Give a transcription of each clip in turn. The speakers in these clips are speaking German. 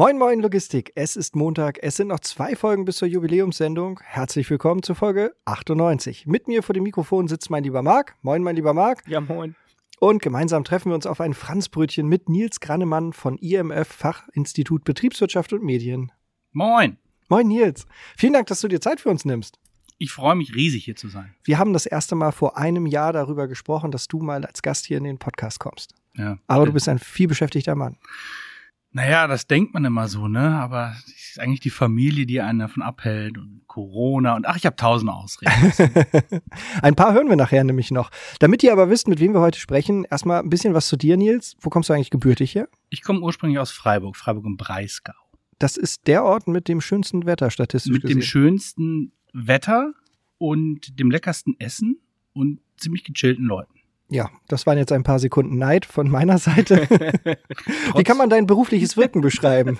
Moin, moin, Logistik. Es ist Montag. Es sind noch zwei Folgen bis zur Jubiläumssendung. Herzlich willkommen zur Folge 98. Mit mir vor dem Mikrofon sitzt mein lieber Marc. Moin, mein lieber Marc. Ja, moin. Und gemeinsam treffen wir uns auf ein Franzbrötchen mit Nils Grannemann von IMF Fachinstitut Betriebswirtschaft und Medien. Moin. Moin, Nils. Vielen Dank, dass du dir Zeit für uns nimmst. Ich freue mich riesig, hier zu sein. Wir haben das erste Mal vor einem Jahr darüber gesprochen, dass du mal als Gast hier in den Podcast kommst. Ja. Aber du bist ein vielbeschäftigter Mann. Naja, das denkt man immer so, ne? Aber es ist eigentlich die Familie, die einen davon abhält und Corona und ach, ich habe tausend Ausreden. ein paar hören wir nachher nämlich noch. Damit ihr aber wisst, mit wem wir heute sprechen, erstmal ein bisschen was zu dir, Nils. Wo kommst du eigentlich gebürtig her? Ich komme ursprünglich aus Freiburg, Freiburg im Breisgau. Das ist der Ort mit dem schönsten Wetter statistisch Mit gesehen. dem schönsten Wetter und dem leckersten Essen und ziemlich gechillten Leuten. Ja, das waren jetzt ein paar Sekunden Neid von meiner Seite. Wie kann man dein berufliches Wirken beschreiben?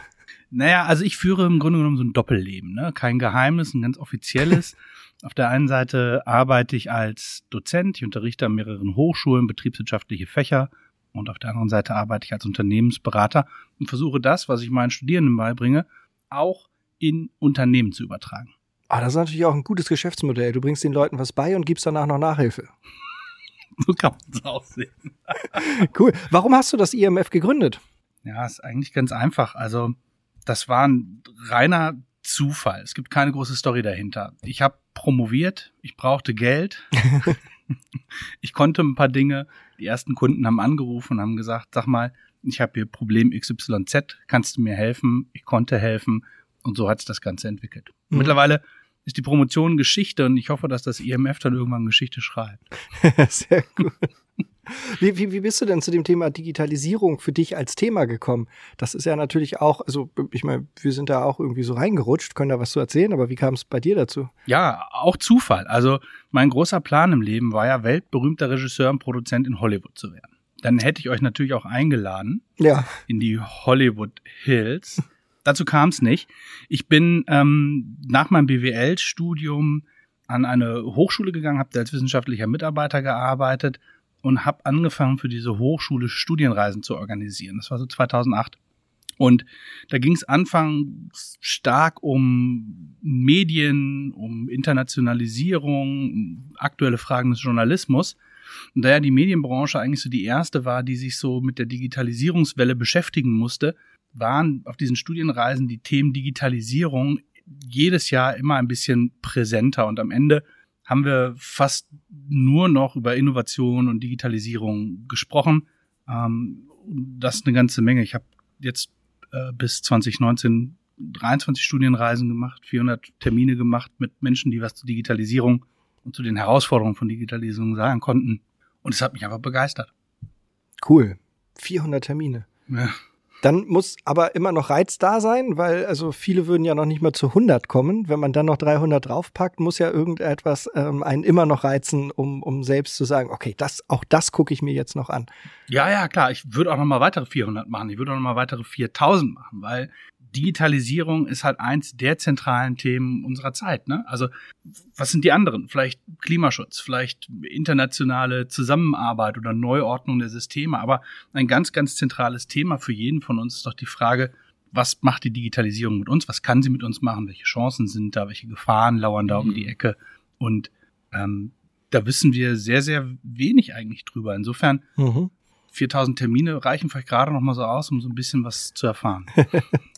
Naja, also ich führe im Grunde genommen so ein Doppelleben, ne? Kein Geheimnis, ein ganz offizielles. Auf der einen Seite arbeite ich als Dozent, ich unterrichte an mehreren Hochschulen betriebswirtschaftliche Fächer und auf der anderen Seite arbeite ich als Unternehmensberater und versuche das, was ich meinen Studierenden beibringe, auch in Unternehmen zu übertragen. Ah, das ist natürlich auch ein gutes Geschäftsmodell. Du bringst den Leuten was bei und gibst danach noch Nachhilfe. So kann man es auch sehen. Cool. Warum hast du das IMF gegründet? Ja, ist eigentlich ganz einfach. Also, das war ein reiner Zufall. Es gibt keine große Story dahinter. Ich habe promoviert, ich brauchte Geld. ich konnte ein paar Dinge. Die ersten Kunden haben angerufen und haben gesagt, sag mal, ich habe hier Problem XYZ, kannst du mir helfen? Ich konnte helfen und so hat sich das Ganze entwickelt. Mhm. Mittlerweile ist die Promotion Geschichte und ich hoffe, dass das IMF dann irgendwann Geschichte schreibt. Sehr gut. Wie, wie, wie bist du denn zu dem Thema Digitalisierung für dich als Thema gekommen? Das ist ja natürlich auch, also ich meine, wir sind da auch irgendwie so reingerutscht, können da was zu erzählen, aber wie kam es bei dir dazu? Ja, auch Zufall. Also mein großer Plan im Leben war ja, weltberühmter Regisseur und Produzent in Hollywood zu werden. Dann hätte ich euch natürlich auch eingeladen Ja. in die Hollywood Hills. Dazu kam es nicht. Ich bin ähm, nach meinem BWL-Studium an eine Hochschule gegangen, habe als wissenschaftlicher Mitarbeiter gearbeitet und habe angefangen für diese Hochschule Studienreisen zu organisieren. Das war so 2008. Und da ging es anfangs stark um Medien, um Internationalisierung, um aktuelle Fragen des Journalismus. Und da ja die Medienbranche eigentlich so die erste war, die sich so mit der Digitalisierungswelle beschäftigen musste, waren auf diesen Studienreisen die Themen Digitalisierung jedes Jahr immer ein bisschen präsenter. Und am Ende haben wir fast nur noch über Innovation und Digitalisierung gesprochen. Ähm, das ist eine ganze Menge. Ich habe jetzt äh, bis 2019 23 Studienreisen gemacht, 400 Termine gemacht mit Menschen, die was zur Digitalisierung und zu den Herausforderungen von Digitalisierung sagen konnten. Und es hat mich einfach begeistert. Cool. 400 Termine. Ja. Dann muss aber immer noch Reiz da sein, weil also viele würden ja noch nicht mal zu 100 kommen. Wenn man dann noch 300 draufpackt, muss ja irgendetwas ähm, einen immer noch reizen, um, um selbst zu sagen, okay, das, auch das gucke ich mir jetzt noch an. Ja, ja, klar. Ich würde auch noch mal weitere 400 machen. Ich würde auch noch mal weitere 4000 machen, weil Digitalisierung ist halt eins der zentralen Themen unserer Zeit. Ne? Also was sind die anderen? Vielleicht Klimaschutz, vielleicht internationale Zusammenarbeit oder Neuordnung der Systeme. Aber ein ganz, ganz zentrales Thema für jeden von uns ist doch die Frage, was macht die Digitalisierung mit uns? Was kann sie mit uns machen? Welche Chancen sind da? Welche Gefahren lauern da um die Ecke? Und ähm, da wissen wir sehr, sehr wenig eigentlich drüber. Insofern Mhm. 4000 Termine reichen vielleicht gerade noch mal so aus, um so ein bisschen was zu erfahren.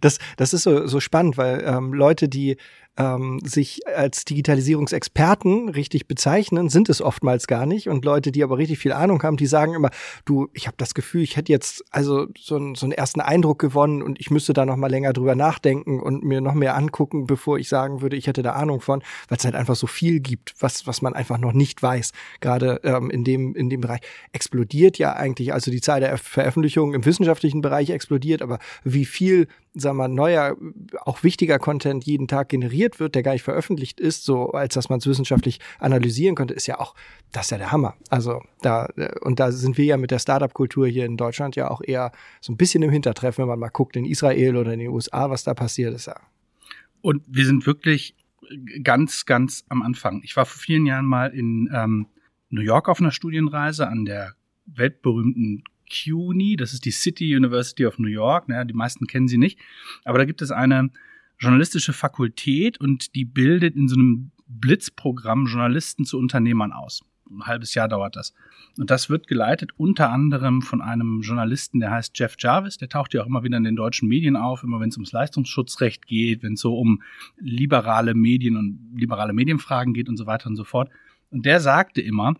Das, das ist so, so spannend, weil ähm, Leute, die ähm, sich als Digitalisierungsexperten richtig bezeichnen, sind es oftmals gar nicht. Und Leute, die aber richtig viel Ahnung haben, die sagen immer, du, ich habe das Gefühl, ich hätte jetzt also so, einen- so einen ersten Eindruck gewonnen und ich müsste da noch mal länger drüber nachdenken und mir noch mehr angucken, bevor ich sagen würde, ich hätte da Ahnung von, weil es halt einfach so viel gibt, was, was man einfach noch nicht weiß. Gerade ähm, in, dem, in dem Bereich explodiert ja eigentlich, also die Zahl der Veröffentlichungen im wissenschaftlichen Bereich explodiert, aber wie viel sagen wir, neuer, auch wichtiger Content jeden Tag generiert wird, der gar nicht veröffentlicht ist, so als dass man es wissenschaftlich analysieren könnte, ist ja auch, das ist ja der Hammer. Also da, äh, und da sind wir ja mit der Startup-Kultur hier in Deutschland ja auch eher so ein bisschen im Hintertreffen, wenn man mal guckt in Israel oder in den USA, was da passiert ist. Ja. Und wir sind wirklich ganz, ganz am Anfang. Ich war vor vielen Jahren mal in ähm, New York auf einer Studienreise an der weltberühmten CUNY, das ist die City University of New York, naja, die meisten kennen sie nicht, aber da gibt es eine journalistische Fakultät und die bildet in so einem Blitzprogramm Journalisten zu Unternehmern aus. Ein halbes Jahr dauert das. Und das wird geleitet unter anderem von einem Journalisten, der heißt Jeff Jarvis. Der taucht ja auch immer wieder in den deutschen Medien auf, immer wenn es ums Leistungsschutzrecht geht, wenn es so um liberale Medien und liberale Medienfragen geht und so weiter und so fort. Und der sagte immer,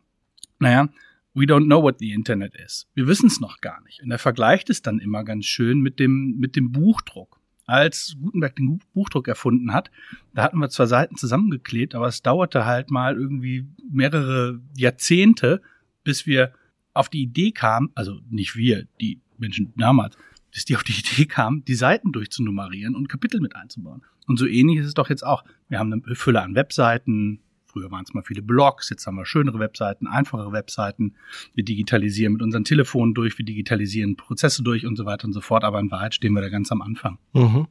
naja, we don't know what the Internet is. Wir wissen es noch gar nicht. Und er vergleicht es dann immer ganz schön mit dem, mit dem Buchdruck als Gutenberg den Buchdruck erfunden hat. Da hatten wir zwar Seiten zusammengeklebt, aber es dauerte halt mal irgendwie mehrere Jahrzehnte, bis wir auf die Idee kamen, also nicht wir, die Menschen damals, bis die auf die Idee kamen, die Seiten durchzunummerieren und Kapitel mit einzubauen. Und so ähnlich ist es doch jetzt auch. Wir haben eine Fülle an Webseiten, Früher waren es mal viele Blogs, jetzt haben wir schönere Webseiten, einfachere Webseiten. Wir digitalisieren mit unseren Telefonen durch, wir digitalisieren Prozesse durch und so weiter und so fort. Aber in Wahrheit stehen wir da ganz am Anfang. Mhm.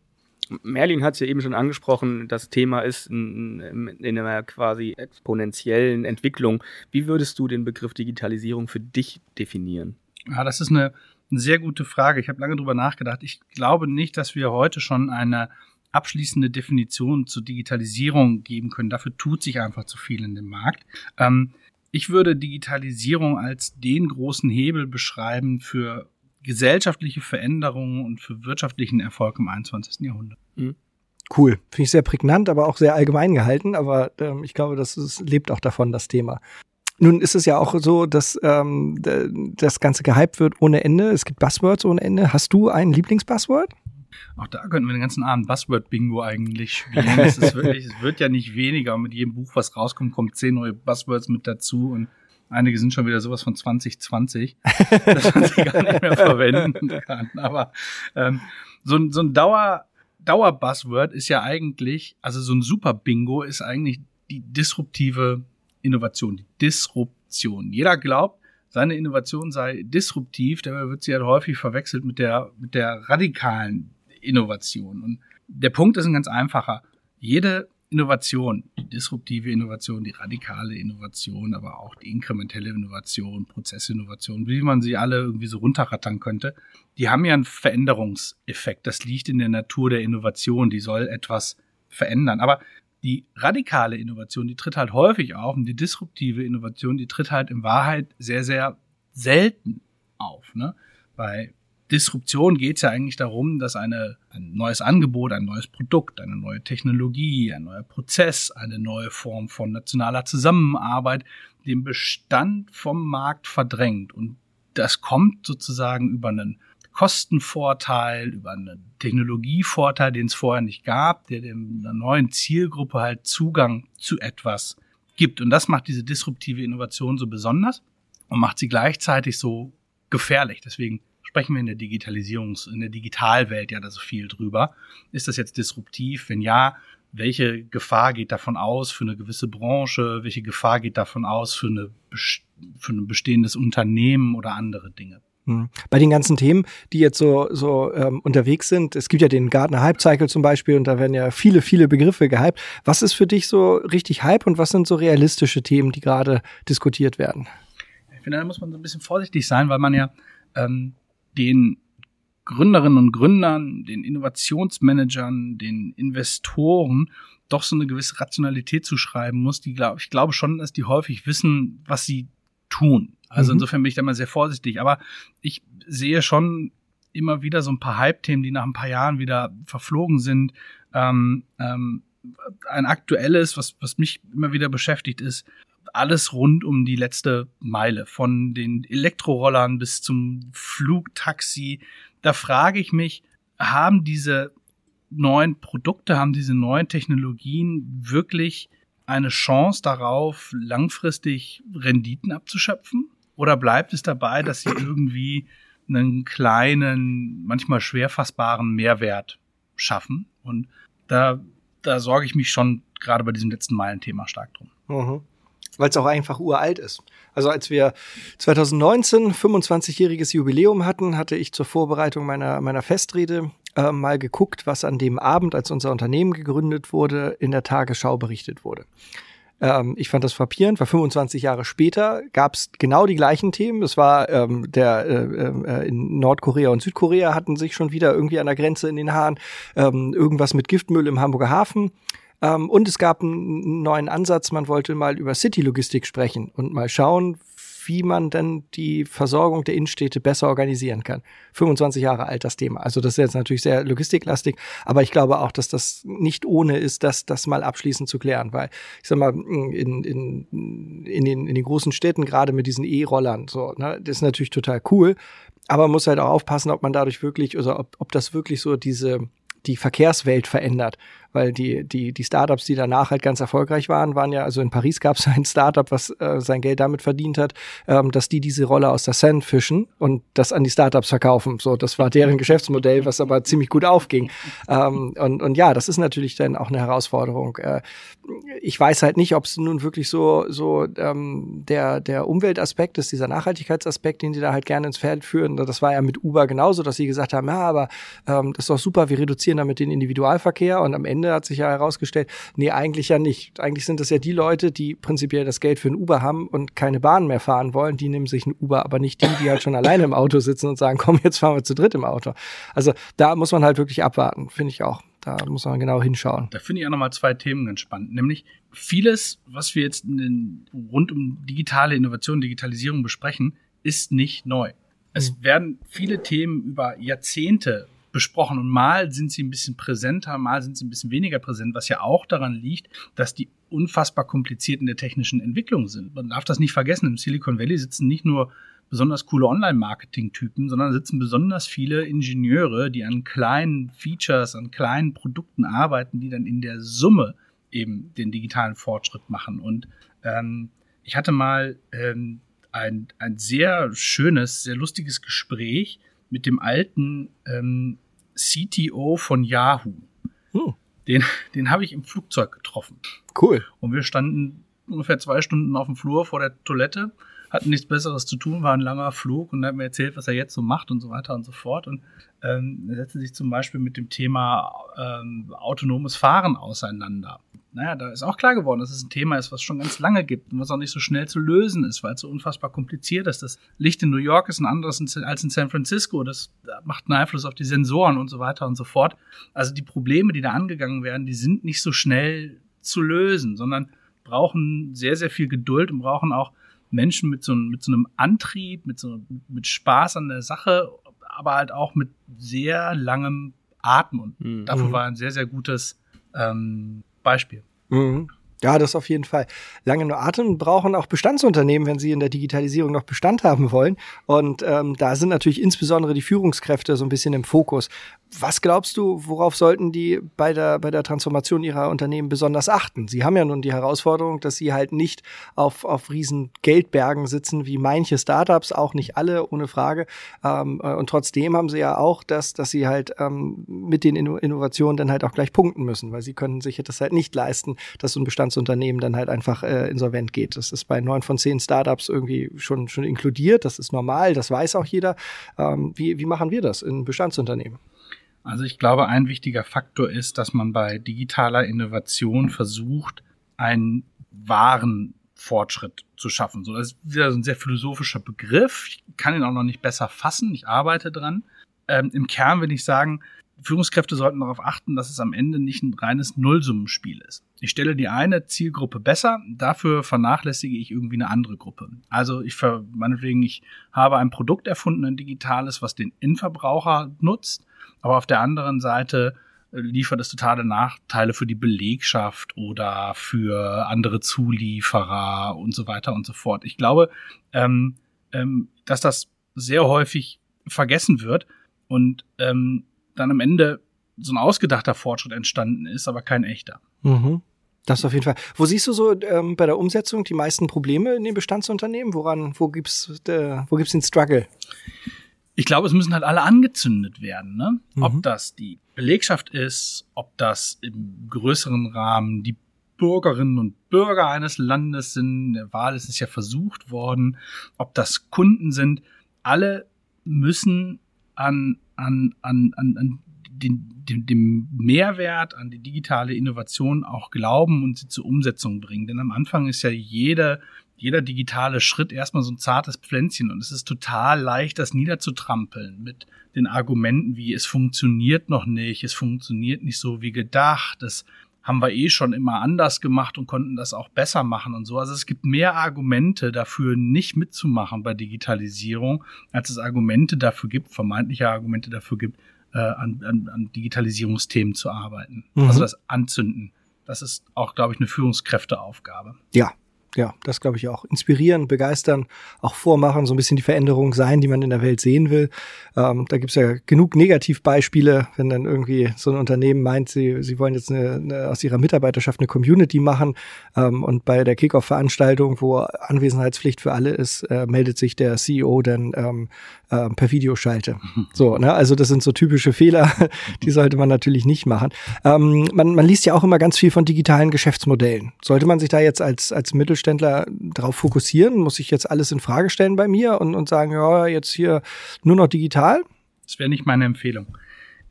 Merlin hat es ja eben schon angesprochen, das Thema ist in, in, einer quasi exponentiellen Entwicklung. Wie würdest du den Begriff Digitalisierung für dich definieren? Ja, das ist eine, eine sehr gute Frage. Ich habe lange drüber nachgedacht. Ich glaube nicht, dass wir heute schon eine abschließende Definition zur Digitalisierung geben können. Dafür tut sich einfach zu viel in dem Markt. Ähm, ich würde Digitalisierung als den großen Hebel beschreiben für gesellschaftliche Veränderungen und für wirtschaftlichen Erfolg im 21. Jahrhundert. Mhm. Cool. Finde ich sehr prägnant, aber auch sehr allgemein gehalten. Aber ähm, ich glaube, das ist, lebt auch davon, das Thema. Nun ist es ja auch so, dass ähm, das Ganze gehypt wird ohne Ende. Es gibt Buzzwords ohne Ende. Hast du ein Lieblingsbuzzword? Auch da könnten wir den ganzen Abend Buzzword-Bingo eigentlich spielen. es, ist wirklich, es wird ja nicht weniger. Und mit jedem Buch, was rauskommt, kommen zehn neue Buzzwords mit dazu. Und einige sind schon wieder sowas von 2020, dass man sie gar nicht mehr verwenden kann. Aber ähm, so, so ein Dauer, Dauer-Buzzword ist ja eigentlich, also so ein Super-Bingo ist eigentlich die disruptive Innovation, die Disruption. Jeder glaubt, seine Innovation sei disruptiv, dabei wird sie halt häufig verwechselt mit der, mit der radikalen Innovation. Und der Punkt ist ein ganz einfacher. Jede Innovation, die disruptive Innovation, die radikale Innovation, aber auch die inkrementelle Innovation, Prozessinnovation, wie man sie alle irgendwie so runterrattern könnte, die haben ja einen Veränderungseffekt. Das liegt in der Natur der Innovation, die soll etwas verändern. Aber die radikale Innovation, die tritt halt häufig auf und die disruptive Innovation, die tritt halt in Wahrheit sehr, sehr selten auf. Ne? Bei Disruption geht es ja eigentlich darum, dass eine, ein neues Angebot, ein neues Produkt, eine neue Technologie, ein neuer Prozess, eine neue Form von nationaler Zusammenarbeit den Bestand vom Markt verdrängt. Und das kommt sozusagen über einen Kostenvorteil, über einen Technologievorteil, den es vorher nicht gab, der einer neuen Zielgruppe halt Zugang zu etwas gibt. Und das macht diese disruptive Innovation so besonders und macht sie gleichzeitig so gefährlich. Deswegen sprechen wir in der Digitalisierungs-, in der Digitalwelt ja da so viel drüber. Ist das jetzt disruptiv? Wenn ja, welche Gefahr geht davon aus für eine gewisse Branche? Welche Gefahr geht davon aus für, eine, für ein bestehendes Unternehmen oder andere Dinge? Hm. Bei den ganzen Themen, die jetzt so, so ähm, unterwegs sind, es gibt ja den Gartner Hype Cycle zum Beispiel und da werden ja viele, viele Begriffe gehypt. Was ist für dich so richtig Hype und was sind so realistische Themen, die gerade diskutiert werden? Ich finde, da muss man so ein bisschen vorsichtig sein, weil man ja ähm, den Gründerinnen und Gründern, den Innovationsmanagern, den Investoren doch so eine gewisse Rationalität zu schreiben muss, die glaube ich glaube schon, dass die häufig wissen, was sie tun. Also mhm. insofern bin ich da mal sehr vorsichtig. Aber ich sehe schon immer wieder so ein paar Hype-Themen, die nach ein paar Jahren wieder verflogen sind. Ähm, ähm, ein aktuelles, was, was mich immer wieder beschäftigt, ist alles rund um die letzte Meile, von den Elektrorollern bis zum Flugtaxi. Da frage ich mich, haben diese neuen Produkte, haben diese neuen Technologien wirklich eine Chance darauf, langfristig Renditen abzuschöpfen? Oder bleibt es dabei, dass sie irgendwie einen kleinen, manchmal schwer fassbaren Mehrwert schaffen? Und da, da sorge ich mich schon gerade bei diesem letzten Meilenthema stark drum. Mhm weil es auch einfach uralt ist. Also als wir 2019 25-jähriges Jubiläum hatten, hatte ich zur Vorbereitung meiner, meiner Festrede äh, mal geguckt, was an dem Abend, als unser Unternehmen gegründet wurde, in der Tagesschau berichtet wurde. Ähm, ich fand das frappierend, weil 25 Jahre später gab es genau die gleichen Themen. Es war ähm, der äh, äh, in Nordkorea und Südkorea hatten sich schon wieder irgendwie an der Grenze in den Haaren. Ähm, irgendwas mit Giftmüll im Hamburger Hafen. Ähm, und es gab einen neuen Ansatz, man wollte mal über City-Logistik sprechen und mal schauen, wie man dann die Versorgung der Innenstädte besser organisieren kann. 25 Jahre alt das Thema. Also das ist jetzt natürlich sehr logistiklastig, aber ich glaube auch, dass das nicht ohne ist, das, das mal abschließend zu klären, weil ich sag mal, in, in, in, den, in den großen Städten, gerade mit diesen E-Rollern, so, ne, das ist natürlich total cool, aber man muss halt auch aufpassen, ob man dadurch wirklich, also ob, ob das wirklich so diese, die Verkehrswelt verändert weil die, die, die Startups, die danach halt ganz erfolgreich waren, waren ja, also in Paris gab es ein Startup, was äh, sein Geld damit verdient hat, ähm, dass die diese Rolle aus der Sand fischen und das an die Startups verkaufen. So, das war deren Geschäftsmodell, was aber ziemlich gut aufging. Ähm, und, und ja, das ist natürlich dann auch eine Herausforderung. Äh, ich weiß halt nicht, ob es nun wirklich so, so ähm, der, der Umweltaspekt ist, dieser Nachhaltigkeitsaspekt, den sie da halt gerne ins Feld führen. Das war ja mit Uber genauso, dass sie gesagt haben, ja, aber ähm, das ist doch super, wir reduzieren damit den Individualverkehr und am Ende Ende hat sich ja herausgestellt, nee, eigentlich ja nicht. Eigentlich sind das ja die Leute, die prinzipiell das Geld für ein Uber haben und keine Bahn mehr fahren wollen. Die nehmen sich ein Uber, aber nicht die, die halt schon alleine im Auto sitzen und sagen, komm, jetzt fahren wir zu dritt im Auto. Also da muss man halt wirklich abwarten, finde ich auch. Da muss man genau hinschauen. Da finde ich auch nochmal zwei Themen ganz spannend. Nämlich vieles, was wir jetzt den, rund um digitale Innovation, Digitalisierung besprechen, ist nicht neu. Es mhm. werden viele Themen über Jahrzehnte besprochen. Und mal sind sie ein bisschen präsenter, mal sind sie ein bisschen weniger präsent, was ja auch daran liegt, dass die unfassbar kompliziert in der technischen Entwicklung sind. Man darf das nicht vergessen. Im Silicon Valley sitzen nicht nur besonders coole Online-Marketing-Typen, sondern sitzen besonders viele Ingenieure, die an kleinen Features, an kleinen Produkten arbeiten, die dann in der Summe eben den digitalen Fortschritt machen. Und ähm, ich hatte mal ähm, ein, ein sehr schönes, sehr lustiges Gespräch mit dem alten ähm, CTO von Yahoo. Hm. Den, den habe ich im Flugzeug getroffen. Cool. Und wir standen ungefähr zwei Stunden auf dem Flur vor der Toilette, hatten nichts Besseres zu tun, war ein langer Flug und er hat mir erzählt, was er jetzt so macht und so weiter und so fort. Und ähm, er setzte sich zum Beispiel mit dem Thema ähm, autonomes Fahren auseinander naja, da ist auch klar geworden, dass es ein Thema ist, was schon ganz lange gibt und was auch nicht so schnell zu lösen ist, weil es so unfassbar kompliziert ist. Das Licht in New York ist ein anderes als in San Francisco. Das macht einen Einfluss auf die Sensoren und so weiter und so fort. Also die Probleme, die da angegangen werden, die sind nicht so schnell zu lösen, sondern brauchen sehr, sehr viel Geduld und brauchen auch Menschen mit so, mit so einem Antrieb, mit so mit Spaß an der Sache, aber halt auch mit sehr langem Atem. Und mhm. dafür war ein sehr, sehr gutes ähm, Beispiel. Mhm. Ja, das auf jeden Fall. Lange nur Atem brauchen auch Bestandsunternehmen, wenn sie in der Digitalisierung noch Bestand haben wollen. Und ähm, da sind natürlich insbesondere die Führungskräfte so ein bisschen im Fokus. Was glaubst du, worauf sollten die bei der, bei der Transformation ihrer Unternehmen besonders achten? Sie haben ja nun die Herausforderung, dass sie halt nicht auf, auf riesen Geldbergen sitzen, wie manche Startups, auch nicht alle, ohne Frage. Ähm, äh, und trotzdem haben sie ja auch das, dass sie halt ähm, mit den Innovationen dann halt auch gleich punkten müssen, weil sie können sich das halt nicht leisten, dass so ein Bestandsunternehmen dann halt einfach äh, insolvent geht. Das ist bei neun von zehn Startups irgendwie schon, schon inkludiert. Das ist normal, das weiß auch jeder. Ähm, wie, wie machen wir das in Bestandsunternehmen? Also ich glaube, ein wichtiger Faktor ist, dass man bei digitaler Innovation versucht, einen wahren Fortschritt zu schaffen. So, das ist ein sehr philosophischer Begriff. Ich kann ihn auch noch nicht besser fassen. Ich arbeite dran. Ähm, Im Kern will ich sagen, Führungskräfte sollten darauf achten, dass es am Ende nicht ein reines Nullsummenspiel ist. Ich stelle die eine Zielgruppe besser, dafür vernachlässige ich irgendwie eine andere Gruppe. Also ich meinetwegen, ich habe ein Produkt erfunden, ein digitales, was den Endverbraucher nutzt aber auf der anderen Seite äh, liefert es totale Nachteile für die Belegschaft oder für andere Zulieferer und so weiter und so fort. Ich glaube, ähm, ähm, dass das sehr häufig vergessen wird und ähm, dann am Ende so ein ausgedachter Fortschritt entstanden ist, aber kein echter. Mhm. Das auf jeden Fall. Wo siehst du so ähm, bei der Umsetzung die meisten Probleme in den Bestandsunternehmen? Woran, wo gibt's, äh, wo gibt's den Struggle? ich glaube, es müssen halt alle angezündet werden. Ne? Mhm. Ob das die Belegschaft ist, ob das im größeren Rahmen die Bürgerinnen und Bürger eines Landes sind. In der Wahl ist es ja versucht worden. Ob das Kunden sind. Alle müssen an, an, an, an, an den, den, dem Mehrwert an die digitale Innovation auch glauben und sie zur Umsetzung bringen. Denn am Anfang ist ja jeder, jeder digitale Schritt erstmal so ein zartes Pflänzchen und es ist total leicht, das niederzutrampeln mit den Argumenten wie es funktioniert noch nicht, es funktioniert nicht so wie gedacht, es haben wir eh schon immer anders gemacht und konnten das auch besser machen und so. Also es gibt mehr Argumente dafür, nicht mitzumachen bei Digitalisierung, als es Argumente dafür gibt, vermeintliche Argumente dafür gibt, äh, an, an, an Digitalisierungsthemen zu arbeiten. Mhm. Also das Anzünden. Das ist auch, glaube ich, eine Führungskräfteaufgabe. Ja, ja, das glaube ich auch. Inspirieren, begeistern, auch vormachen, so ein bisschen die Veränderung sein, die man in der Welt sehen will. Ähm, da gibt's ja genug Negativbeispiele, wenn dann irgendwie so ein Unternehmen meint, sie, sie wollen jetzt eine, eine, aus ihrer Mitarbeiterschaft eine Community machen ähm, und bei der Kickoff-Veranstaltung, wo Anwesenheitspflicht für alle ist, äh, meldet sich der CEO dann ähm, äh, per Videoschalte. So, ne? Also das sind so typische Fehler, die sollte man natürlich nicht machen. Ähm, man, man liest ja auch immer ganz viel von digitalen Geschäftsmodellen. Sollte man sich da jetzt als, als Mittelständler darauf fokussieren? Muss ich jetzt alles in Frage stellen bei mir und, und sagen, ja, jetzt hier nur noch digital? Das wäre nicht meine Empfehlung.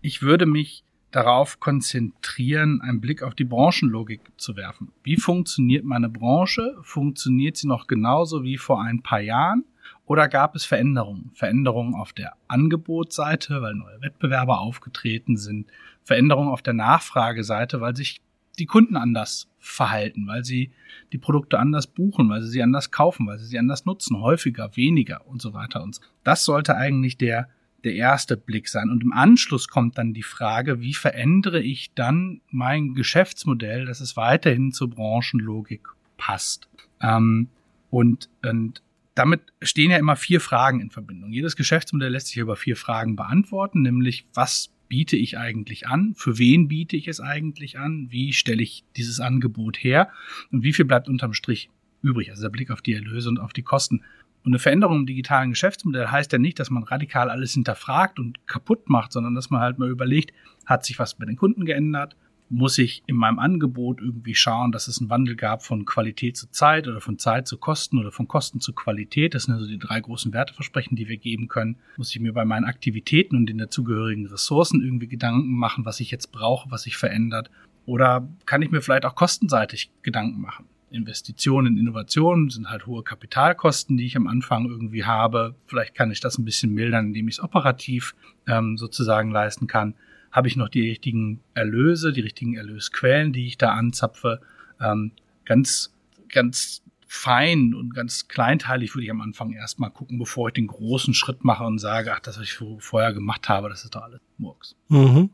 Ich würde mich darauf konzentrieren, einen Blick auf die Branchenlogik zu werfen. Wie funktioniert meine Branche? Funktioniert sie noch genauso wie vor ein paar Jahren? Oder gab es Veränderungen? Veränderungen auf der Angebotsseite, weil neue Wettbewerber aufgetreten sind. Veränderungen auf der Nachfrageseite, weil sich die Kunden anders verhalten, weil sie die Produkte anders buchen, weil sie sie anders kaufen, weil sie sie anders nutzen, häufiger, weniger und so weiter und so. Das sollte eigentlich der, der erste Blick sein. Und im Anschluss kommt dann die Frage, wie verändere ich dann mein Geschäftsmodell, dass es weiterhin zur Branchenlogik passt. Ähm, und, und damit stehen ja immer vier Fragen in Verbindung. Jedes Geschäftsmodell lässt sich über vier Fragen beantworten, nämlich was biete ich eigentlich an? Für wen biete ich es eigentlich an? Wie stelle ich dieses Angebot her? Und wie viel bleibt unterm Strich übrig? Also der Blick auf die Erlöse und auf die Kosten. Und eine Veränderung im digitalen Geschäftsmodell heißt ja nicht, dass man radikal alles hinterfragt und kaputt macht, sondern dass man halt mal überlegt, hat sich was bei den Kunden geändert? Muss ich in meinem Angebot irgendwie schauen, dass es einen Wandel gab von Qualität zu Zeit oder von Zeit zu Kosten oder von Kosten zu Qualität. Das sind also die drei großen Werteversprechen, die wir geben können. Muss ich mir bei meinen Aktivitäten und den dazugehörigen Ressourcen irgendwie Gedanken machen, was ich jetzt brauche, was sich verändert? Oder kann ich mir vielleicht auch kostenseitig Gedanken machen? Investitionen in Innovationen sind halt hohe Kapitalkosten, die ich am Anfang irgendwie habe. Vielleicht kann ich das ein bisschen mildern, indem ich es operativ ähm, sozusagen leisten kann habe ich noch die richtigen Erlöse, die richtigen Erlösquellen, die ich da anzapfe. Ähm, ganz, ganz fein und ganz kleinteilig würde ich am Anfang erstmal gucken, bevor ich den großen Schritt mache und sage, ach, das, was ich vorher gemacht habe, das ist doch alles Murks. Mhm.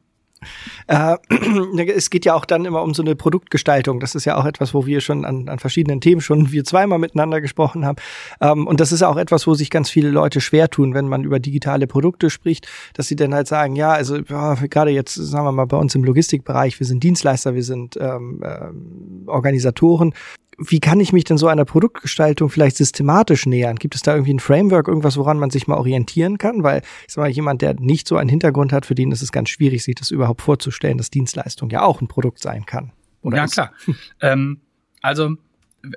Äh, es geht ja auch dann immer um so eine Produktgestaltung. Das ist ja auch etwas, wo wir schon an, an verschiedenen Themen schon wir zweimal miteinander gesprochen haben. Ähm, und das ist auch etwas, wo sich ganz viele Leute schwer tun, wenn man über digitale Produkte spricht, dass sie dann halt sagen, ja, also ja, gerade jetzt, sagen wir mal, bei uns im Logistikbereich, wir sind Dienstleister, wir sind ähm, ähm, Organisatoren wie kann ich mich denn so einer Produktgestaltung vielleicht systematisch nähern? Gibt es da irgendwie ein Framework, irgendwas, woran man sich mal orientieren kann? Weil, ich sag mal, jemand, der nicht so einen Hintergrund hat, für den ist es ganz schwierig, sich das überhaupt vorzustellen, dass Dienstleistung ja auch ein Produkt sein kann. Oder ja, ist? klar. ähm, also,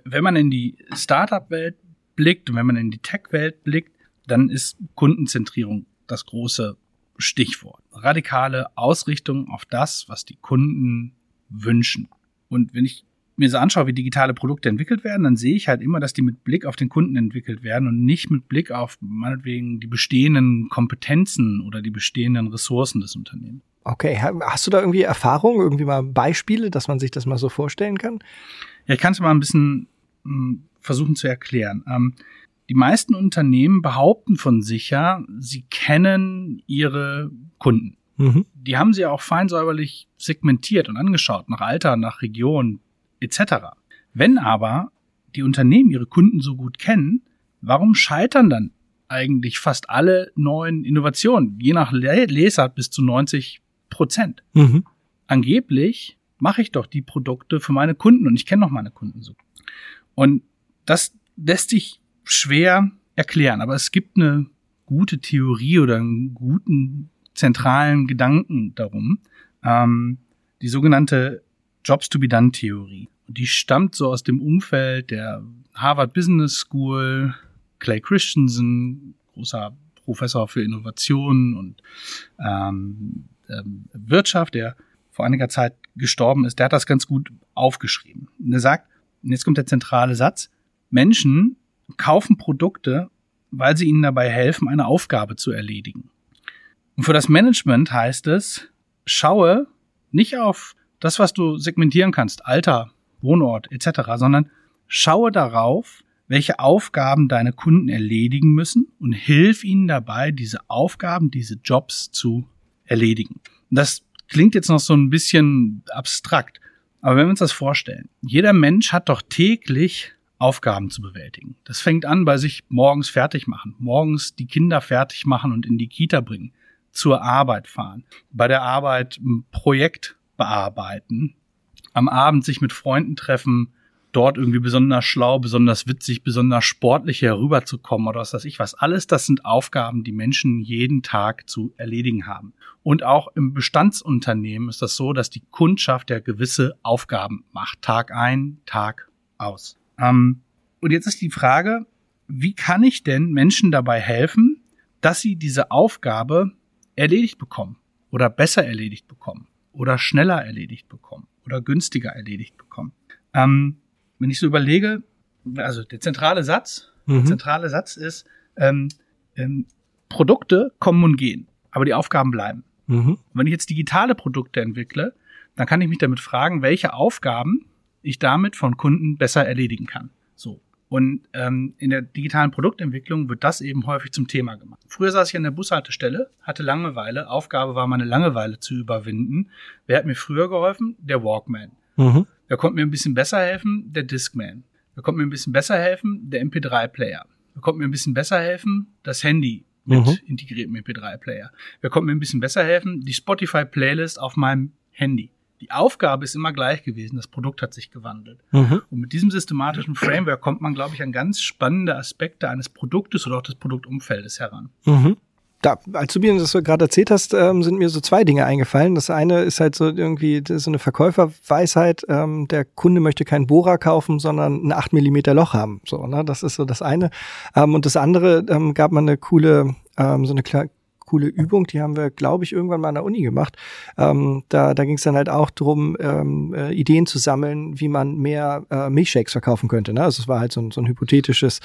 wenn man in die Startup-Welt blickt und wenn man in die Tech-Welt blickt, dann ist Kundenzentrierung das große Stichwort. Radikale Ausrichtung auf das, was die Kunden wünschen. Und wenn ich mir so anschaue, wie digitale Produkte entwickelt werden, dann sehe ich halt immer, dass die mit Blick auf den Kunden entwickelt werden und nicht mit Blick auf meinetwegen die bestehenden Kompetenzen oder die bestehenden Ressourcen des Unternehmens. Okay, hast du da irgendwie Erfahrungen, irgendwie mal Beispiele, dass man sich das mal so vorstellen kann? Ja, ich kann es mal ein bisschen hm, versuchen zu erklären. Ähm, die meisten Unternehmen behaupten von sich ja, sie kennen ihre Kunden. Mhm. Die haben sie auch fein säuberlich segmentiert und angeschaut, nach Alter, nach Region, etc. Wenn aber die Unternehmen ihre Kunden so gut kennen, warum scheitern dann eigentlich fast alle neuen Innovationen, je nach Lesart bis zu 90 Prozent? Mhm. Angeblich mache ich doch die Produkte für meine Kunden und ich kenne noch meine Kunden so. Und das lässt sich schwer erklären, aber es gibt eine gute Theorie oder einen guten zentralen Gedanken darum, ähm, die sogenannte Jobs to be done Theorie. Die stammt so aus dem Umfeld der Harvard Business School, Clay Christensen, großer Professor für Innovation und ähm, ähm, Wirtschaft, der vor einiger Zeit gestorben ist, der hat das ganz gut aufgeschrieben. Und er sagt, und jetzt kommt der zentrale Satz, Menschen kaufen Produkte, weil sie ihnen dabei helfen, eine Aufgabe zu erledigen. Und für das Management heißt es, schaue nicht auf das, was du segmentieren kannst, Alter, Wohnort etc., sondern schaue darauf, welche Aufgaben deine Kunden erledigen müssen und hilf ihnen dabei, diese Aufgaben, diese Jobs zu erledigen. Das klingt jetzt noch so ein bisschen abstrakt, aber wenn wir uns das vorstellen, jeder Mensch hat doch täglich Aufgaben zu bewältigen. Das fängt an bei sich morgens fertig machen, morgens die Kinder fertig machen und in die Kita bringen, zur Arbeit fahren, bei der Arbeit ein Projekt bearbeiten, am Abend sich mit Freunden treffen, dort irgendwie besonders schlau, besonders witzig, besonders sportlich herüberzukommen oder was weiß ich was. Alles das sind Aufgaben, die Menschen jeden Tag zu erledigen haben. Und auch im Bestandsunternehmen ist das so, dass die Kundschaft ja gewisse Aufgaben macht. Tag ein, Tag aus. Ähm, und jetzt ist die Frage, wie kann ich denn Menschen dabei helfen, dass sie diese Aufgabe erledigt bekommen oder besser erledigt bekommen oder schneller erledigt bekommen oder günstiger erledigt bekommen? Ähm, wenn ich so überlege, also der zentrale Satz, mhm. der zentrale Satz ist, ähm, ähm, Produkte kommen und gehen, aber die Aufgaben bleiben. Mhm. Wenn ich jetzt digitale Produkte entwickle, dann kann ich mich damit fragen, welche Aufgaben ich damit von Kunden besser erledigen kann. Und ähm, in der digitalen Produktentwicklung wird das eben häufig zum Thema gemacht. Früher saß ich an der Bushaltestelle, hatte Langeweile. Aufgabe war, meine Langeweile zu überwinden. Wer hat mir früher geholfen? Der Walkman. Mhm. Wer konnte mir ein bisschen besser helfen? Der Discman. Wer konnte mir ein bisschen besser helfen? Der MP3-Player. Wer konnte mir ein bisschen besser helfen? Das Handy mit mhm. integriertem MP3-Player. Wer konnte mir ein bisschen besser helfen? Die Spotify-Playlist auf meinem Handy. Die Aufgabe ist immer gleich gewesen, das Produkt hat sich gewandelt. Mhm. Und mit diesem systematischen Framework kommt man, glaube ich, an ganz spannende Aspekte eines Produktes oder auch des Produktumfeldes heran. Mhm da, als du mir das so gerade erzählt hast, ähm, sind mir so zwei Dinge eingefallen. Das eine ist halt so irgendwie so eine Verkäuferweisheit, ähm, der Kunde möchte keinen Bohrer kaufen, sondern ein 8 Millimeter Loch haben. So, ne? Das ist so das eine. Ähm, und das andere ähm, gab man eine coole, ähm, so eine coole Übung, die haben wir, glaube ich, irgendwann mal an der Uni gemacht. Ähm, da da ging es dann halt auch drum, ähm, äh, Ideen zu sammeln, wie man mehr äh, Milchshakes verkaufen könnte. Ne? Also es war halt so ein, so ein hypothetisches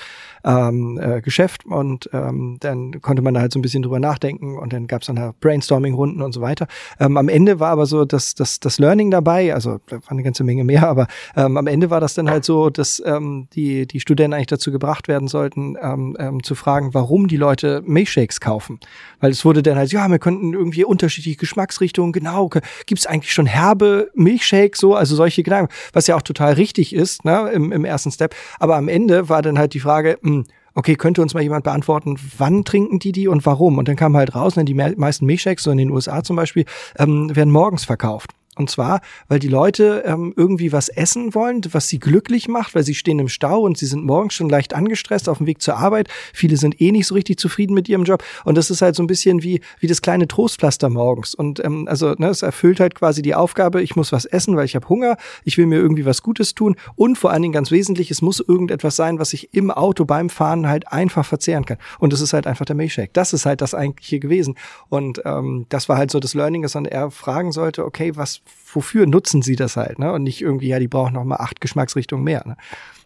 ähm, äh, Geschäft und ähm, dann konnte man da halt so ein bisschen drüber nachdenken und dann gab es dann halt Brainstorming-Runden und so weiter. Ähm, am Ende war aber so das, das, das Learning dabei, also da war eine ganze Menge mehr, aber ähm, am Ende war das dann halt so, dass ähm, die, die Studenten eigentlich dazu gebracht werden sollten, ähm, ähm, zu fragen, warum die Leute Milchshakes kaufen. Weil es wurde dann halt, ja, wir könnten irgendwie unterschiedliche Geschmacksrichtungen, genau, gibt es eigentlich schon herbe Milchshakes, so, also solche Gedanken, was ja auch total richtig ist, ne, im, im ersten Step. Aber am Ende war dann halt die Frage, mh, hm, okay, könnte uns mal jemand beantworten, wann trinken die die und warum? Und dann kam halt raus, ne, die meisten Milchshakes, so in den USA zum Beispiel, ähm, werden morgens verkauft. Und zwar, weil die Leute ähm, irgendwie was essen wollen, was sie glücklich macht, weil sie stehen im Stau und sie sind morgens schon leicht angestresst auf dem Weg zur Arbeit. Viele sind eh nicht so richtig zufrieden mit ihrem Job. Und das ist halt so ein bisschen wie, wie das kleine Trostpflaster morgens. Und ähm, also ne, es erfüllt halt quasi die Aufgabe, ich muss was essen, weil ich habe Hunger, ich will mir irgendwie was Gutes tun. Und vor allen Dingen ganz wesentlich, es muss irgendetwas sein, was ich im Auto beim Fahren halt einfach verzehren kann. Und das ist halt einfach der Milchshake. Das ist halt das eigentliche gewesen. Und ähm, das war halt so das Learning, dass man eher fragen sollte, okay, was wofür nutzen sie das halt, ne? Und nicht irgendwie, ja, die brauchen noch mal acht Geschmacksrichtungen mehr. Ne?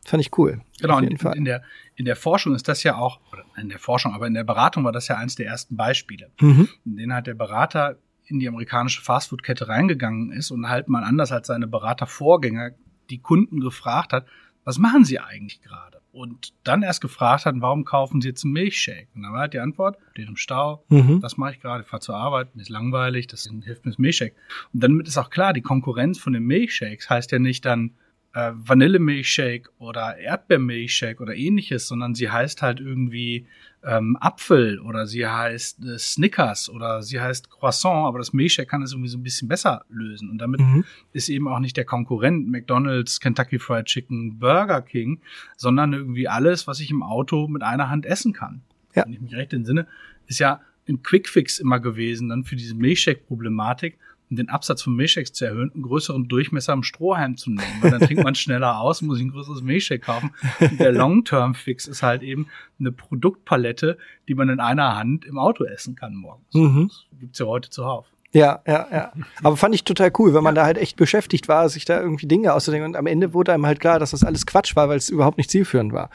Fand ich cool. Genau, in, in, der, in der Forschung ist das ja auch, oder in der Forschung, aber in der Beratung war das ja eins der ersten Beispiele. Mhm. In denen halt der Berater in die amerikanische Fastfood-Kette reingegangen ist und halt mal anders als seine Beratervorgänger die Kunden gefragt hat, was machen sie eigentlich gerade? Und dann erst gefragt hat, warum kaufen Sie jetzt einen Milchshake? Und dann war halt die Antwort, steht im Stau, mhm. das mache ich gerade, ich fahre zur Arbeit, mir ist langweilig, das hilft mir das Milchshake. Und dann ist auch klar, die Konkurrenz von den Milchshakes heißt ja nicht dann, äh, Vanillemilchshake oder Erdbeermilchshake oder ähnliches, sondern sie heißt halt irgendwie ähm, Apfel oder sie heißt äh, Snickers oder sie heißt Croissant, aber das Milchshake kann es irgendwie so ein bisschen besser lösen. Und damit mhm. ist eben auch nicht der Konkurrent McDonald's, Kentucky Fried Chicken, Burger King, sondern irgendwie alles, was ich im Auto mit einer Hand essen kann. Ja. Wenn ich mich recht entsinne, ist ja ein Quickfix immer gewesen, dann für diese Milchshake-Problematik um den Absatz von Milchshakes zu erhöhen, einen größeren Durchmesser im Strohhalm zu nehmen. Weil dann trinkt man schneller aus, muss ich ein größeres Milchshake kaufen. Und der Long-Term-Fix ist halt eben eine Produktpalette, die man in einer Hand im Auto essen kann morgens. Mhm. Das gibt's ja heute zuhauf. Ja, ja, ja. Aber fand ich total cool, wenn man ja. da halt echt beschäftigt war, sich da irgendwie Dinge auszudenken. Und am Ende wurde einem halt klar, dass das alles Quatsch war, weil es überhaupt nicht zielführend war.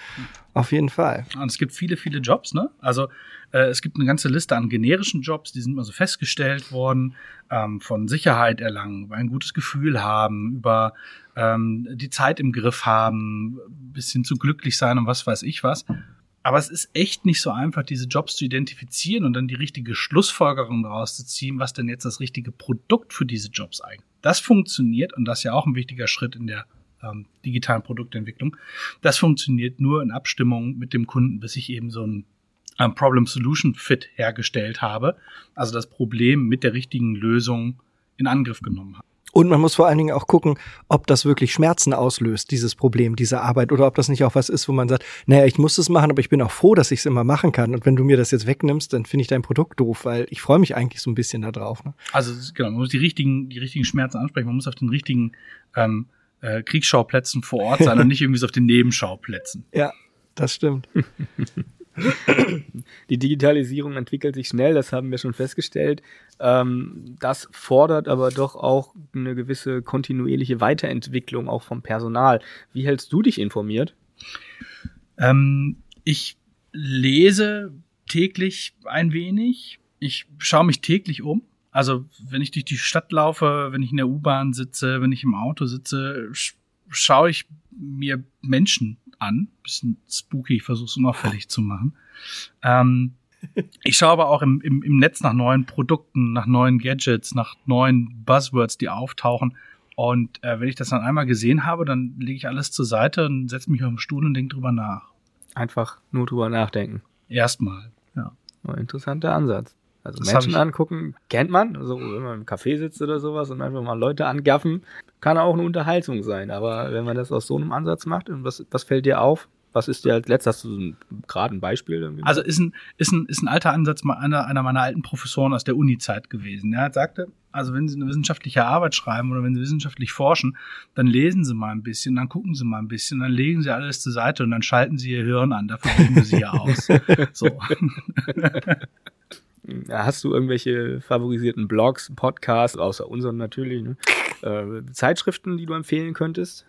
Auf jeden Fall. Und es gibt viele, viele Jobs, ne? Also äh, es gibt eine ganze Liste an generischen Jobs, die sind immer so festgestellt worden, ähm, von Sicherheit erlangen, ein gutes Gefühl haben, über ähm, die Zeit im Griff haben, bis hin zu glücklich sein und was weiß ich was. Aber es ist echt nicht so einfach, diese Jobs zu identifizieren und dann die richtige Schlussfolgerung daraus zu ziehen, was denn jetzt das richtige Produkt für diese Jobs eigentlich. Das funktioniert und das ist ja auch ein wichtiger Schritt in der ähm, digitalen Produktentwicklung. Das funktioniert nur in Abstimmung mit dem Kunden, bis ich eben so ein ähm, Problem-Solution-Fit hergestellt habe. Also das Problem mit der richtigen Lösung in Angriff genommen habe. Und man muss vor allen Dingen auch gucken, ob das wirklich Schmerzen auslöst, dieses Problem, diese Arbeit, oder ob das nicht auch was ist, wo man sagt, naja, ich muss es machen, aber ich bin auch froh, dass ich es immer machen kann. Und wenn du mir das jetzt wegnimmst, dann finde ich dein Produkt doof, weil ich freue mich eigentlich so ein bisschen da drauf. Ne? Also genau, man muss die richtigen, die richtigen Schmerzen ansprechen, man muss auf den richtigen ähm, äh, Kriegsschauplätzen vor Ort sein und nicht irgendwie so auf den Nebenschauplätzen. Ja, das stimmt. Die Digitalisierung entwickelt sich schnell, das haben wir schon festgestellt. Ähm, das fordert aber doch auch eine gewisse kontinuierliche Weiterentwicklung auch vom Personal. Wie hältst du dich informiert? Ähm, ich lese täglich ein wenig. Ich schaue mich täglich um. Also wenn ich durch die Stadt laufe, wenn ich in der U-Bahn sitze, wenn ich im Auto sitze, schaue ich mir Menschen an. Bisschen spooky, ich versuche es unauffällig zu machen. Ähm, ich schaue aber auch im, im, im Netz nach neuen Produkten, nach neuen Gadgets, nach neuen Buzzwords, die auftauchen. Und äh, wenn ich das dann einmal gesehen habe, dann lege ich alles zur Seite und setze mich auf den Stuhl und denke drüber nach. Einfach nur drüber nachdenken. Erstmal, ja. Oh, interessanter Ansatz. Also das Menschen angucken kennt man, also wenn man im Café sitzt oder sowas und einfach mal Leute angaffen, kann auch eine Unterhaltung sein. Aber wenn man das aus so einem Ansatz macht, was, was fällt dir auf? Was ist dir als letztes? Hast du so gerade ein Beispiel? Irgendwie? Also ist ein, ist ein, ist ein alter Ansatz einer, einer meiner alten Professoren aus der Uni-Zeit gewesen. Er sagte, also wenn Sie eine wissenschaftliche Arbeit schreiben oder wenn Sie wissenschaftlich forschen, dann lesen Sie mal ein bisschen, dann gucken Sie mal ein bisschen, dann legen Sie alles zur Seite und dann schalten Sie Ihr Hirn an. Dafür bilden Sie ja aus. so. Hast du irgendwelche favorisierten Blogs, Podcasts, außer unseren natürlich, ne? äh, Zeitschriften, die du empfehlen könntest?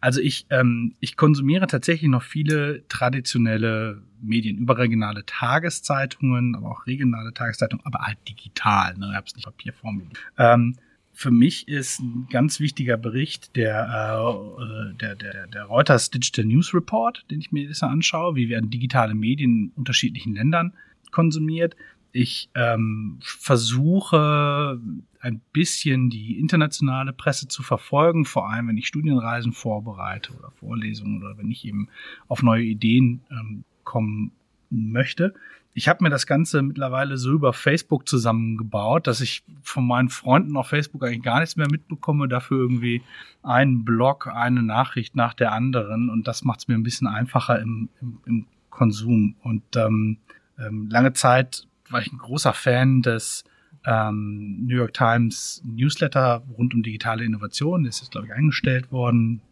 Also ich, ähm, ich konsumiere tatsächlich noch viele traditionelle Medien, überregionale Tageszeitungen, aber auch regionale Tageszeitungen, aber halt digital, ne? Ich hab's nicht Papier vor mir. Ähm, für mich ist ein ganz wichtiger Bericht der, äh, der, der, der Reuters Digital News Report, den ich mir jetzt anschaue, wie werden digitale Medien in unterschiedlichen Ländern konsumiert. Ich ähm, versuche ein bisschen die internationale Presse zu verfolgen, vor allem wenn ich Studienreisen vorbereite oder Vorlesungen oder wenn ich eben auf neue Ideen ähm, kommen möchte. Ich habe mir das Ganze mittlerweile so über Facebook zusammengebaut, dass ich von meinen Freunden auf Facebook eigentlich gar nichts mehr mitbekomme, dafür irgendwie einen Blog, eine Nachricht nach der anderen und das macht es mir ein bisschen einfacher im, im, im Konsum. Und ähm, ähm, lange Zeit war ich ein großer Fan des ähm, New York Times Newsletter rund um digitale Innovation. Ist, glaube ich, eingestellt worden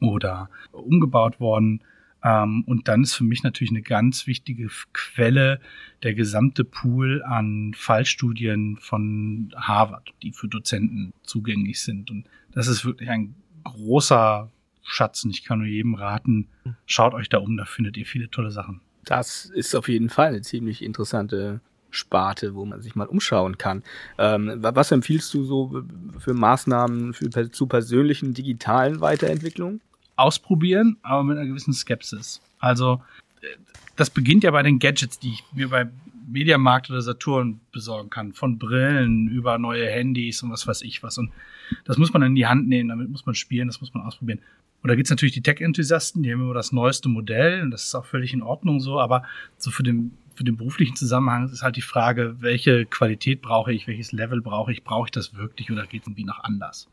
oder umgebaut worden. Ähm, und dann ist für mich natürlich eine ganz wichtige Quelle der gesamte Pool an Fallstudien von Harvard, die für Dozenten zugänglich sind. Und das ist wirklich ein großer Schatz und ich kann nur jedem raten, schaut euch da um, da findet ihr viele tolle Sachen. Das ist auf jeden Fall eine ziemlich interessante Sparte, wo man sich mal umschauen kann. Ähm, was empfiehlst du so für Maßnahmen für, zu persönlichen digitalen Weiterentwicklungen? Ausprobieren, aber mit einer gewissen Skepsis. Also das beginnt ja bei den Gadgets, die ich mir bei Mediamarkt oder Saturn besorgen kann, von Brillen über neue Handys und was weiß ich was. Und das muss man in die Hand nehmen, damit muss man spielen, das muss man ausprobieren. Und da gibt's natürlich die Tech-Enthusiasten, die haben immer das neueste Modell und das ist auch völlig in Ordnung so, aber so für den für den beruflichen Zusammenhang ist halt die Frage, welche Qualität brauche ich, welches Level brauche ich, brauche ich das wirklich oder geht es irgendwie noch anders?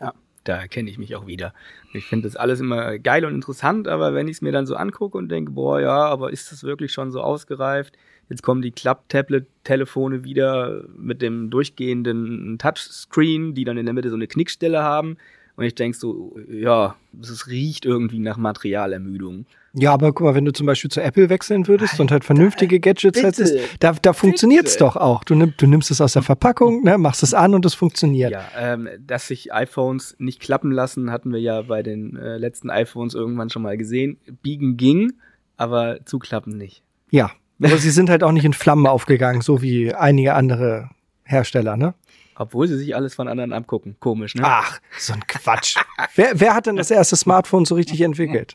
Ja, da erkenne ich mich auch wieder. Ich finde das alles immer geil und interessant, aber wenn ich es mir dann so angucke und denke, boah, ja, aber ist das wirklich schon so ausgereift? Jetzt kommen die Klapp-Tablet-Telefone wieder mit dem durchgehenden Touchscreen, die dann in der Mitte so eine Knickstelle haben Und ich denk so, ja, es riecht irgendwie nach Materialermüdung. Ja, aber guck mal, wenn du zum Beispiel zu Apple wechseln würdest Alter, und halt vernünftige Gadgets bitte, hättest, da, da funktioniert's doch auch. Du, nimm, du nimmst es aus der Verpackung, ne, machst es an und es funktioniert. Ja, ähm, dass sich iPhones nicht klappen lassen, hatten wir ja bei den äh, letzten iPhones irgendwann schon mal gesehen. Biegen ging, aber zuklappen nicht. Ja, aber sie sind halt auch nicht in Flammen aufgegangen, so wie einige andere Hersteller, ne? Obwohl sie sich alles von anderen abgucken. Komisch, ne? Ach, so ein Quatsch. wer, wer hat denn das erste Smartphone so richtig entwickelt?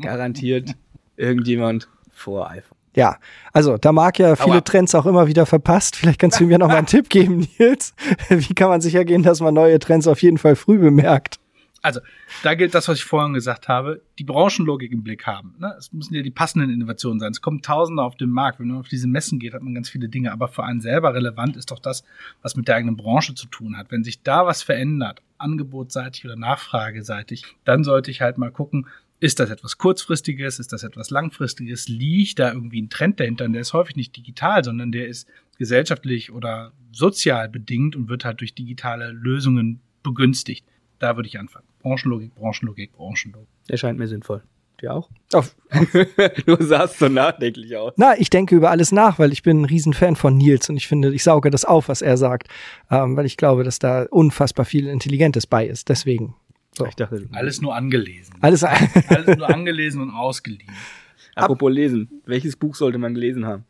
Garantiert irgendjemand vor iPhone. Ja, also da mag ja viele Aua. Trends auch immer wieder verpasst. Vielleicht kannst du mir noch mal einen Tipp geben, Nils. Wie kann man sicher gehen, dass man neue Trends auf jeden Fall früh bemerkt? Also, da gilt das, was ich vorhin gesagt habe, die Branchenlogik im Blick haben. Ne? Es müssen ja die passenden Innovationen sein. Es kommen Tausende auf den Markt. Wenn man auf diese Messen geht, hat man ganz viele Dinge. Aber für einen selber relevant ist doch das, was mit der eigenen Branche zu tun hat. Wenn sich da was verändert, angebotsseitig oder nachfrageseitig, dann sollte ich halt mal gucken, ist das etwas kurzfristiges? Ist das etwas langfristiges? Liegt da irgendwie ein Trend dahinter? Und der ist häufig nicht digital, sondern der ist gesellschaftlich oder sozial bedingt und wird halt durch digitale Lösungen begünstigt. Da würde ich anfangen. Branchenlogik, Branchenlogik, Branchenlogik. Erscheint mir sinnvoll. Dir auch? Auf. du sahst so nachdenklich aus. Na, ich denke über alles nach, weil ich bin ein Riesenfan von Nils und ich finde, ich sauge das auf, was er sagt, ähm, weil ich glaube, dass da unfassbar viel Intelligentes bei ist. Deswegen. So. Ich dachte, alles nur angelesen. Alles, alles nur angelesen und ausgeliehen. Apropos lesen. Welches Buch sollte man gelesen haben?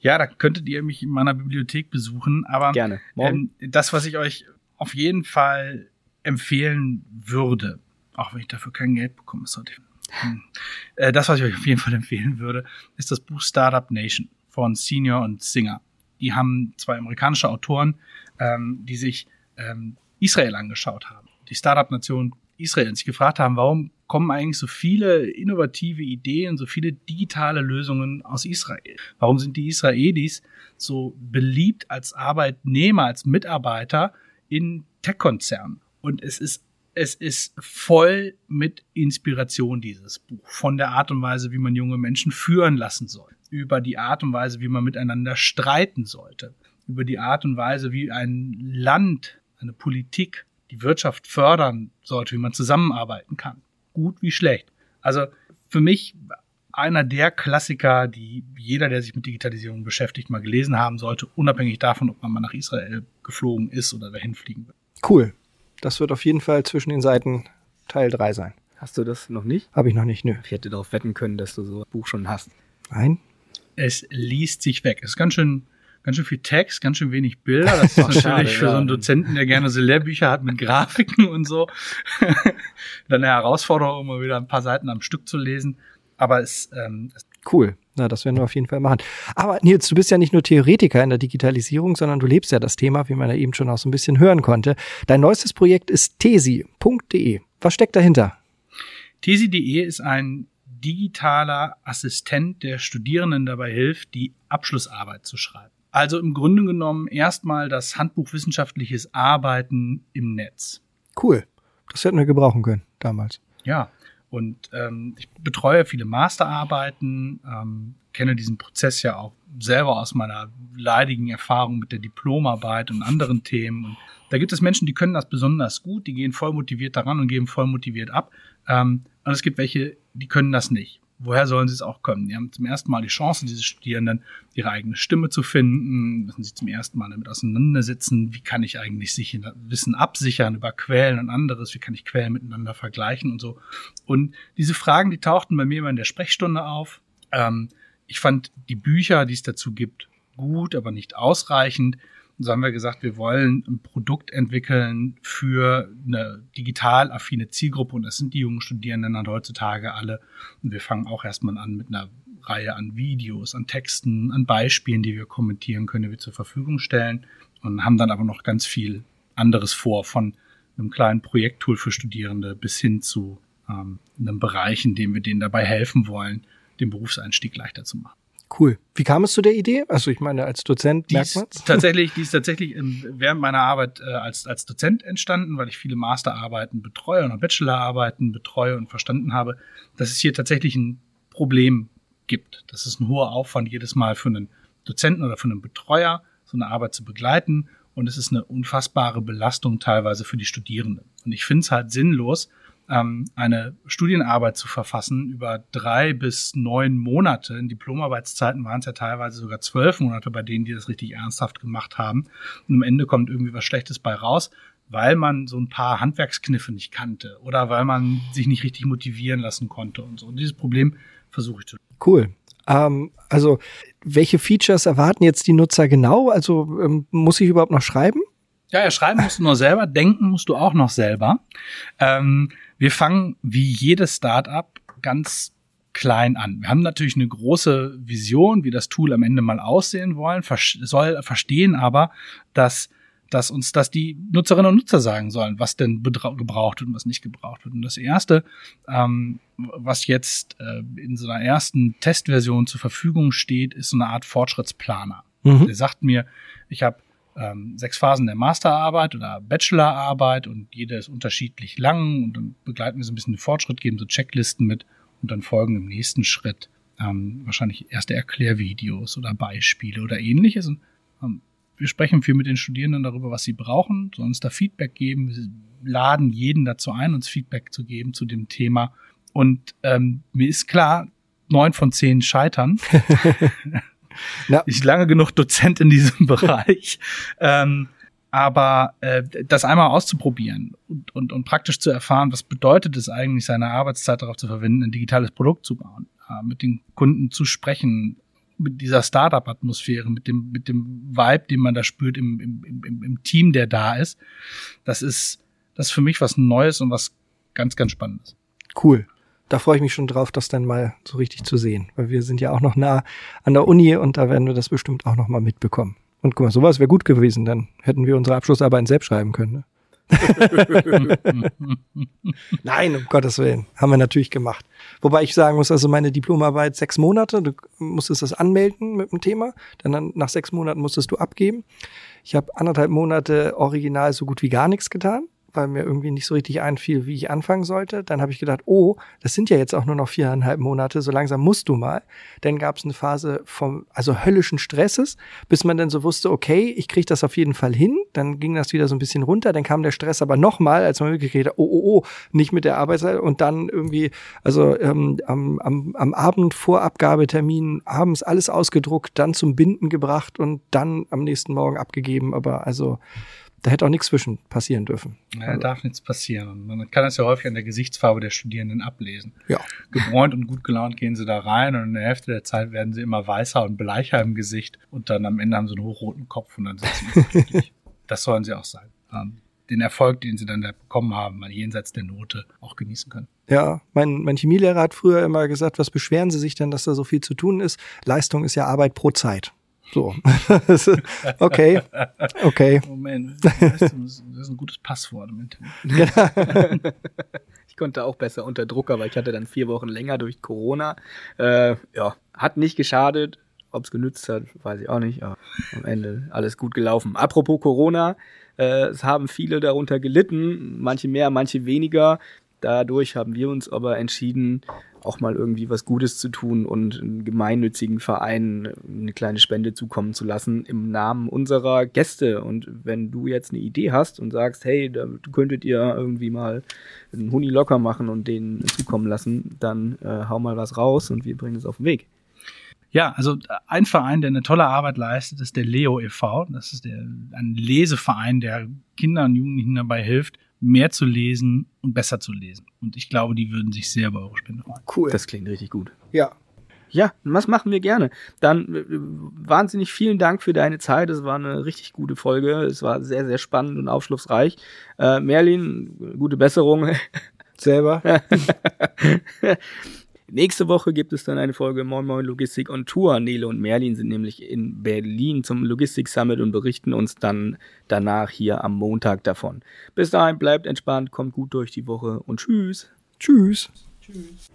Ja, da könntet ihr mich in meiner Bibliothek besuchen, aber Gerne. Ähm, das, was ich euch auf jeden Fall empfehlen würde, auch wenn ich dafür kein Geld bekomme, sollte ich. Hm. Äh, das, was ich euch auf jeden Fall empfehlen würde, ist das Buch Startup Nation von Senior und Singer. Die haben zwei amerikanische Autoren, ähm, die sich ähm, Israel angeschaut haben, die Startup-Nation Israel, und sich gefragt haben, warum kommen eigentlich so viele innovative Ideen, so viele digitale Lösungen aus Israel? Warum sind die Israelis so beliebt als Arbeitnehmer, als Mitarbeiter in Tech-Konzernen? Und es ist es ist voll mit Inspiration, dieses Buch. Von der Art und Weise, wie man junge Menschen führen lassen soll. Über die Art und Weise, wie man miteinander streiten sollte. Über die Art und Weise, wie ein Land, eine Politik, die Wirtschaft fördern sollte, wie man zusammenarbeiten kann. Gut wie schlecht. Also für mich einer der Klassiker, die jeder, der sich mit Digitalisierung beschäftigt, mal gelesen haben sollte, unabhängig davon, ob man mal nach Israel geflogen ist oder dahin fliegen will. Cool. Das wird auf jeden Fall zwischen den Seiten Teil 3 sein. Hast du das noch nicht? Habe ich noch nicht, nö. Ich hätte darauf wetten können, dass du so ein Buch schon hast. Nein. Es liest sich weg. Es ist ganz schön, ganz schön viel Text, ganz schön wenig Bilder. Das ist natürlich schade, für ja. so einen Dozenten, der gerne so Lehrbücher hat mit Grafiken und so, dann eine Herausforderung, immer wieder ein paar Seiten am Stück zu lesen. Aber es, ähm, es Cool. Na, das werden wir auf jeden Fall machen. Aber Nils, du bist ja nicht nur Theoretiker in der Digitalisierung, sondern du lebst ja das Thema, wie man ja eben schon auch so ein bisschen hören konnte. Dein neuestes Projekt ist tesi.de. Was steckt dahinter? Tesi.de ist ein digitaler Assistent, der Studierenden dabei hilft, die Abschlussarbeit zu schreiben. Also im Grunde genommen erstmal das Handbuch wissenschaftliches Arbeiten im Netz. Cool. Das hätten wir gebrauchen können damals. Ja, und ähm, ich betreue viele Masterarbeiten, ähm, kenne diesen Prozess ja auch selber aus meiner leidigen Erfahrung mit der Diplomarbeit und anderen Themen. Und da gibt es Menschen, die können das besonders gut, die gehen voll motiviert daran und geben voll motiviert ab. Ähm, und es gibt welche, die können das nicht woher sollen sie es auch können? Die haben zum ersten Mal die Chance, diese Studierenden ihre eigene Stimme zu finden, müssen sich zum ersten Mal damit auseinandersetzen, wie kann ich eigentlich sicher, Wissen absichern über Quellen und anderes, wie kann ich Quellen miteinander vergleichen und so. Und diese Fragen, die tauchten bei mir immer in der Sprechstunde auf. Ähm, ich fand die Bücher, die es dazu gibt, gut, aber nicht ausreichend so haben wir gesagt, wir wollen ein Produkt entwickeln für eine digital affine Zielgruppe und das sind die jungen Studierenden halt heutzutage alle. Und wir fangen auch erstmal an mit einer Reihe an Videos, an Texten, an Beispielen, die wir kommentieren können, die wir zur Verfügung stellen und haben dann aber noch ganz viel anderes vor, von einem kleinen Projekttool für Studierende bis hin zu ähm, einem Bereich, in dem wir denen dabei helfen wollen, den Berufseinstieg leichter zu machen. Cool. Wie kam es zu der Idee? Also ich meine, als Dozent die merkt man's? Tatsächlich, die ist tatsächlich während meiner Arbeit äh, als, als Dozent entstanden, weil ich viele Masterarbeiten betreue und Bachelorarbeiten betreue und verstanden habe, dass es hier tatsächlich ein Problem gibt. Das ist ein hoher Aufwand jedes Mal für einen Dozenten oder für einen Betreuer, so eine Arbeit zu begleiten. und es ist eine unfassbare Belastung teilweise für die Studierenden. Und ich finde es halt sinnlos, ähm, eine Studienarbeit zu verfassen über drei bis neun Monate. In Diplomarbeitszeiten waren es ja teilweise sogar zwölf Monate, bei denen die das richtig ernsthaft gemacht haben. Und am Ende kommt irgendwie was Schlechtes bei raus, weil man so ein paar Handwerkskniffe nicht kannte oder weil man sich nicht richtig motivieren lassen konnte und so. Und dieses Problem versuche ich zu. Cool. Ähm, also, welche Features erwarten jetzt die Nutzer genau? Also, ähm, muss ich überhaupt noch schreiben? Ja, ja, schreiben musst du nur selber, denken musst du auch noch selber. Ähm, wir fangen wie jedes Startup ganz klein an. Wir haben natürlich eine große Vision, wie das Tool am Ende mal aussehen wollen, soll verstehen aber, dass dass uns das die Nutzerinnen und Nutzer sagen sollen, was denn gebraucht wird und was nicht gebraucht wird. Und das erste, ähm, was jetzt äh, in so einer ersten Testversion zur Verfügung steht, ist so eine Art Fortschrittsplaner. Mhm. Der sagt mir, ich habe ähm, sechs Phasen der Masterarbeit oder Bachelorarbeit und jede ist unterschiedlich lang und dann begleiten wir so ein bisschen den Fortschritt, geben so Checklisten mit und dann folgen im nächsten Schritt ähm, wahrscheinlich erste Erklärvideos oder Beispiele oder ähnliches. Und, ähm, wir sprechen viel mit den Studierenden darüber, was sie brauchen, sollen uns da Feedback geben, wir laden jeden dazu ein, uns Feedback zu geben zu dem Thema. Und ähm, mir ist klar, neun von zehn scheitern. Ja. Ich lange genug Dozent in diesem Bereich. ähm, aber äh, das einmal auszuprobieren und, und, und praktisch zu erfahren, was bedeutet es eigentlich, seine Arbeitszeit darauf zu verwenden, ein digitales Produkt zu bauen, äh, mit den Kunden zu sprechen, mit dieser Startup-Atmosphäre, mit dem, mit dem Vibe, den man da spürt im, im, im, im Team, der da ist, das ist, das ist für mich was Neues und was ganz, ganz Spannendes. Cool da freue ich mich schon drauf, das dann mal so richtig zu sehen. Weil wir sind ja auch noch nah an der Uni und da werden wir das bestimmt auch noch mal mitbekommen. Und guck mal, sowas wäre gut gewesen, dann hätten wir unsere Abschlussarbeiten selbst schreiben können. Ne? Nein, um Gottes Willen. Haben wir natürlich gemacht. Wobei ich sagen muss, also meine Diplomarbeit sechs Monate, du musstest das anmelden mit dem Thema, dann nach sechs Monaten musstest du abgeben. Ich habe anderthalb Monate original so gut wie gar nichts getan weil mir irgendwie nicht so richtig einfiel, wie ich anfangen sollte. Dann habe ich gedacht, oh, das sind ja jetzt auch nur noch viereinhalb Monate, so langsam musst du mal. Dann gab es eine Phase vom, also höllischen Stresses, bis man dann so wusste, okay, ich kriege das auf jeden Fall hin. Dann ging das wieder so ein bisschen runter. Dann kam der Stress aber nochmal, als man wirklich gedacht, oh, oh, oh, nicht mit der Arbeitszeit. Und dann irgendwie, also ähm, am, am, am Abend vor Abgabetermin abends alles ausgedruckt, dann zum Binden gebracht und dann am nächsten Morgen abgegeben. Aber also da hätte auch nichts zwischen passieren dürfen. Ja, also. darf nichts passieren. man kann das ja häufig an der Gesichtsfarbe der Studierenden ablesen. Ja. Gebräunt und gut gelaunt gehen sie da rein und in der Hälfte der Zeit werden sie immer weißer und bleicher im Gesicht und dann am Ende haben sie einen hochroten Kopf und dann sind sie glücklich. das sollen sie auch sein. Ähm, den Erfolg, den sie dann da bekommen haben, mal jenseits der Note auch genießen können. Ja, mein, mein Chemielehrer hat früher immer gesagt, was beschweren Sie sich denn, dass da so viel zu tun ist? Leistung ist ja Arbeit pro Zeit. So. okay. Okay. Moment. Das ist ein gutes Passwort im Internet. ich konnte auch besser unter Druck, aber ich hatte dann vier Wochen länger durch Corona. Äh, ja, hat nicht geschadet. Ob es genützt hat, weiß ich auch nicht. Aber am Ende alles gut gelaufen. Apropos Corona, äh, es haben viele darunter gelitten, manche mehr, manche weniger. Dadurch haben wir uns aber entschieden, auch mal irgendwie was Gutes zu tun und einen gemeinnützigen Verein eine kleine Spende zukommen zu lassen im Namen unserer Gäste. Und wenn du jetzt eine Idee hast und sagst, hey, da könntet ihr irgendwie mal einen Huni locker machen und den zukommen lassen, dann äh, hau mal was raus und wir bringen es auf den Weg. Ja, also ein Verein, der eine tolle Arbeit leistet, ist der Leo e.V. Das ist der, ein Leseverein, der Kindern und Jugendlichen dabei hilft, mehr zu lesen und besser zu lesen. Und ich glaube, die würden sich sehr über eure Spende freuen. Cool. Das klingt richtig gut. Ja. Ja, was machen wir gerne. Dann äh, wahnsinnig vielen Dank für deine Zeit. Es war eine richtig gute Folge. Es war sehr, sehr spannend und aufschlussreich. Äh, Merlin, gute Besserung. Selber. Nächste Woche gibt es dann eine Folge Moin Moin Logistik on Tour. Nele und Merlin sind nämlich in Berlin zum Logistik Summit und berichten uns dann danach hier am Montag davon. Bis dahin bleibt entspannt, kommt gut durch die Woche und tschüss. Tschüss. Tschüss.